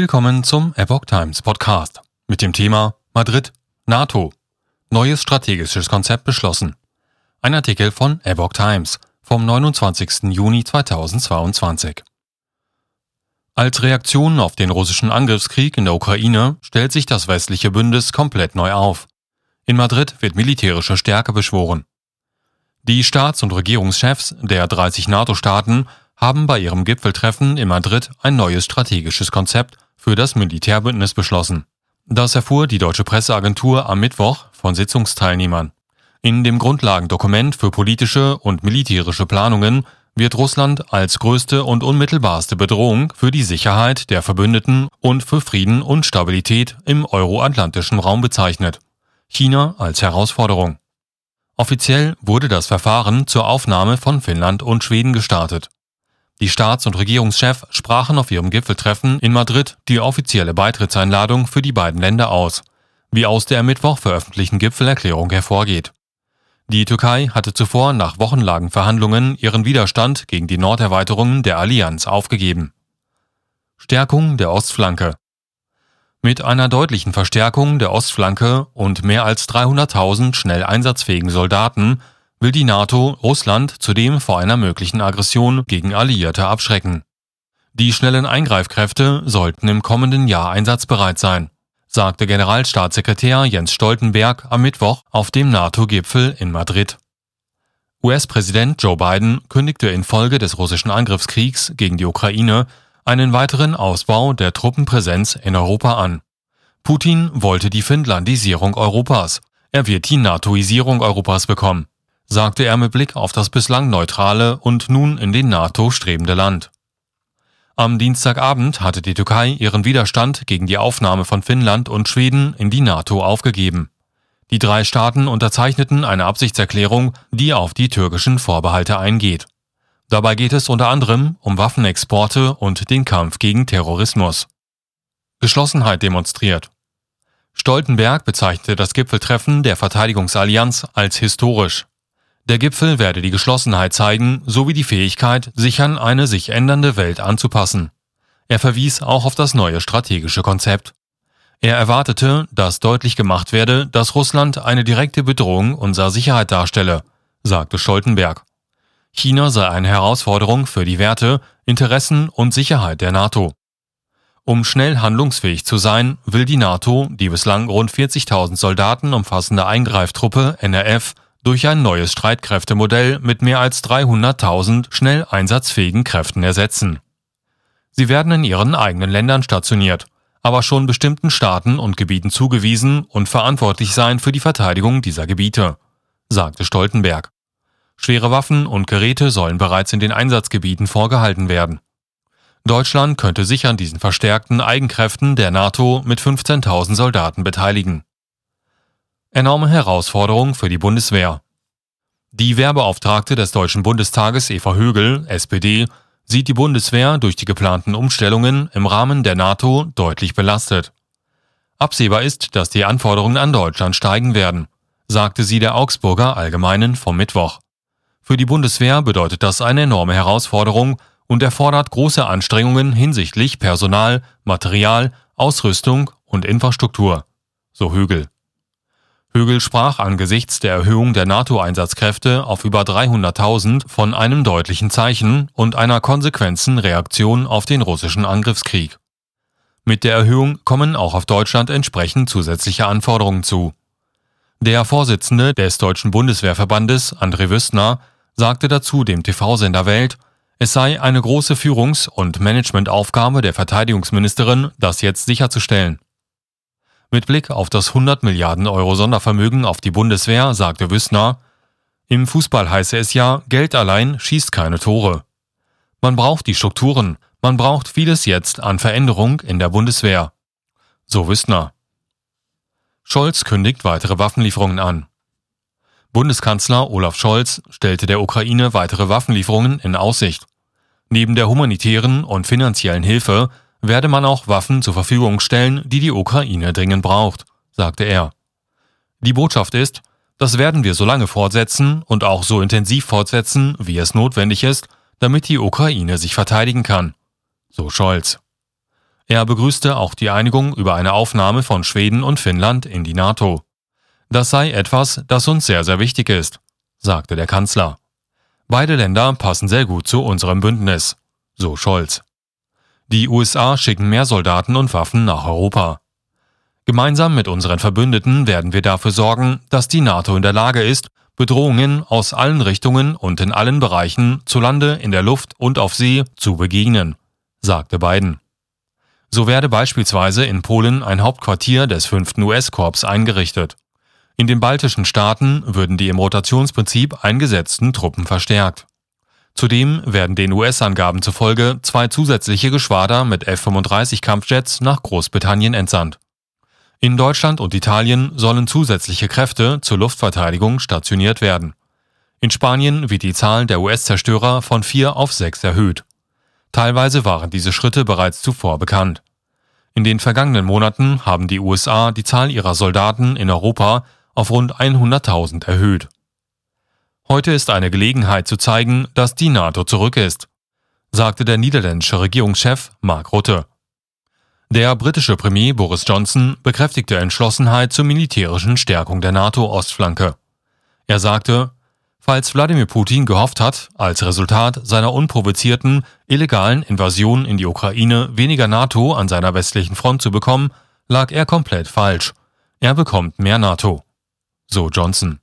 Willkommen zum Epoch Times Podcast mit dem Thema Madrid, NATO. Neues strategisches Konzept beschlossen. Ein Artikel von Epoch Times vom 29. Juni 2022. Als Reaktion auf den russischen Angriffskrieg in der Ukraine stellt sich das westliche Bündnis komplett neu auf. In Madrid wird militärische Stärke beschworen. Die Staats- und Regierungschefs der 30 NATO-Staaten haben bei ihrem Gipfeltreffen in Madrid ein neues strategisches Konzept für das Militärbündnis beschlossen. Das erfuhr die deutsche Presseagentur am Mittwoch von Sitzungsteilnehmern. In dem Grundlagendokument für politische und militärische Planungen wird Russland als größte und unmittelbarste Bedrohung für die Sicherheit der Verbündeten und für Frieden und Stabilität im euroatlantischen Raum bezeichnet. China als Herausforderung. Offiziell wurde das Verfahren zur Aufnahme von Finnland und Schweden gestartet. Die Staats- und Regierungschefs sprachen auf ihrem Gipfeltreffen in Madrid die offizielle Beitrittseinladung für die beiden Länder aus, wie aus der am Mittwoch veröffentlichten Gipfelerklärung hervorgeht. Die Türkei hatte zuvor nach wochenlangen Verhandlungen ihren Widerstand gegen die Norderweiterungen der Allianz aufgegeben. Stärkung der Ostflanke Mit einer deutlichen Verstärkung der Ostflanke und mehr als 300.000 schnell einsatzfähigen Soldaten will die NATO Russland zudem vor einer möglichen Aggression gegen Alliierte abschrecken. Die schnellen Eingreifkräfte sollten im kommenden Jahr einsatzbereit sein, sagte Generalstaatssekretär Jens Stoltenberg am Mittwoch auf dem NATO-Gipfel in Madrid. US-Präsident Joe Biden kündigte infolge des russischen Angriffskriegs gegen die Ukraine einen weiteren Ausbau der Truppenpräsenz in Europa an. Putin wollte die Finnlandisierung Europas. Er wird die NATOisierung Europas bekommen sagte er mit Blick auf das bislang neutrale und nun in den NATO strebende Land. Am Dienstagabend hatte die Türkei ihren Widerstand gegen die Aufnahme von Finnland und Schweden in die NATO aufgegeben. Die drei Staaten unterzeichneten eine Absichtserklärung, die auf die türkischen Vorbehalte eingeht. Dabei geht es unter anderem um Waffenexporte und den Kampf gegen Terrorismus. Geschlossenheit demonstriert. Stoltenberg bezeichnete das Gipfeltreffen der Verteidigungsallianz als historisch. Der Gipfel werde die Geschlossenheit zeigen sowie die Fähigkeit, sich an eine sich ändernde Welt anzupassen. Er verwies auch auf das neue strategische Konzept. Er erwartete, dass deutlich gemacht werde, dass Russland eine direkte Bedrohung unserer Sicherheit darstelle, sagte Stoltenberg. China sei eine Herausforderung für die Werte, Interessen und Sicherheit der NATO. Um schnell handlungsfähig zu sein, will die NATO die bislang rund 40.000 Soldaten umfassende Eingreiftruppe NRF durch ein neues Streitkräftemodell mit mehr als 300.000 schnell einsatzfähigen Kräften ersetzen. Sie werden in ihren eigenen Ländern stationiert, aber schon bestimmten Staaten und Gebieten zugewiesen und verantwortlich sein für die Verteidigung dieser Gebiete, sagte Stoltenberg. Schwere Waffen und Geräte sollen bereits in den Einsatzgebieten vorgehalten werden. Deutschland könnte sich an diesen verstärkten Eigenkräften der NATO mit 15.000 Soldaten beteiligen. Enorme Herausforderung für die Bundeswehr. Die Wehrbeauftragte des Deutschen Bundestages Eva Högel, SPD, sieht die Bundeswehr durch die geplanten Umstellungen im Rahmen der NATO deutlich belastet. Absehbar ist, dass die Anforderungen an Deutschland steigen werden, sagte sie der Augsburger Allgemeinen vom Mittwoch. Für die Bundeswehr bedeutet das eine enorme Herausforderung und erfordert große Anstrengungen hinsichtlich Personal, Material, Ausrüstung und Infrastruktur, so Högel. Högel sprach angesichts der Erhöhung der NATO-Einsatzkräfte auf über 300.000 von einem deutlichen Zeichen und einer konsequenten Reaktion auf den russischen Angriffskrieg. Mit der Erhöhung kommen auch auf Deutschland entsprechend zusätzliche Anforderungen zu. Der Vorsitzende des Deutschen Bundeswehrverbandes, André Wüstner, sagte dazu dem TV-Sender Welt, es sei eine große Führungs- und Managementaufgabe der Verteidigungsministerin, das jetzt sicherzustellen. Mit Blick auf das 100 Milliarden Euro Sondervermögen auf die Bundeswehr sagte Wüssner, im Fußball heiße es ja, Geld allein schießt keine Tore. Man braucht die Strukturen, man braucht vieles jetzt an Veränderung in der Bundeswehr. So Wüssner. Scholz kündigt weitere Waffenlieferungen an. Bundeskanzler Olaf Scholz stellte der Ukraine weitere Waffenlieferungen in Aussicht. Neben der humanitären und finanziellen Hilfe werde man auch Waffen zur Verfügung stellen, die die Ukraine dringend braucht, sagte er. Die Botschaft ist, das werden wir so lange fortsetzen und auch so intensiv fortsetzen, wie es notwendig ist, damit die Ukraine sich verteidigen kann. So Scholz. Er begrüßte auch die Einigung über eine Aufnahme von Schweden und Finnland in die NATO. Das sei etwas, das uns sehr, sehr wichtig ist, sagte der Kanzler. Beide Länder passen sehr gut zu unserem Bündnis, so Scholz. Die USA schicken mehr Soldaten und Waffen nach Europa. Gemeinsam mit unseren Verbündeten werden wir dafür sorgen, dass die NATO in der Lage ist, Bedrohungen aus allen Richtungen und in allen Bereichen zu Lande, in der Luft und auf See zu begegnen, sagte Biden. So werde beispielsweise in Polen ein Hauptquartier des 5. US-Korps eingerichtet. In den baltischen Staaten würden die im Rotationsprinzip eingesetzten Truppen verstärkt. Zudem werden den US-Angaben zufolge zwei zusätzliche Geschwader mit F-35 Kampfjets nach Großbritannien entsandt. In Deutschland und Italien sollen zusätzliche Kräfte zur Luftverteidigung stationiert werden. In Spanien wird die Zahl der US-Zerstörer von vier auf sechs erhöht. Teilweise waren diese Schritte bereits zuvor bekannt. In den vergangenen Monaten haben die USA die Zahl ihrer Soldaten in Europa auf rund 100.000 erhöht. Heute ist eine Gelegenheit zu zeigen, dass die NATO zurück ist, sagte der niederländische Regierungschef Mark Rutte. Der britische Premier Boris Johnson bekräftigte Entschlossenheit zur militärischen Stärkung der NATO-Ostflanke. Er sagte, falls Wladimir Putin gehofft hat, als Resultat seiner unprovozierten, illegalen Invasion in die Ukraine weniger NATO an seiner westlichen Front zu bekommen, lag er komplett falsch. Er bekommt mehr NATO. So Johnson.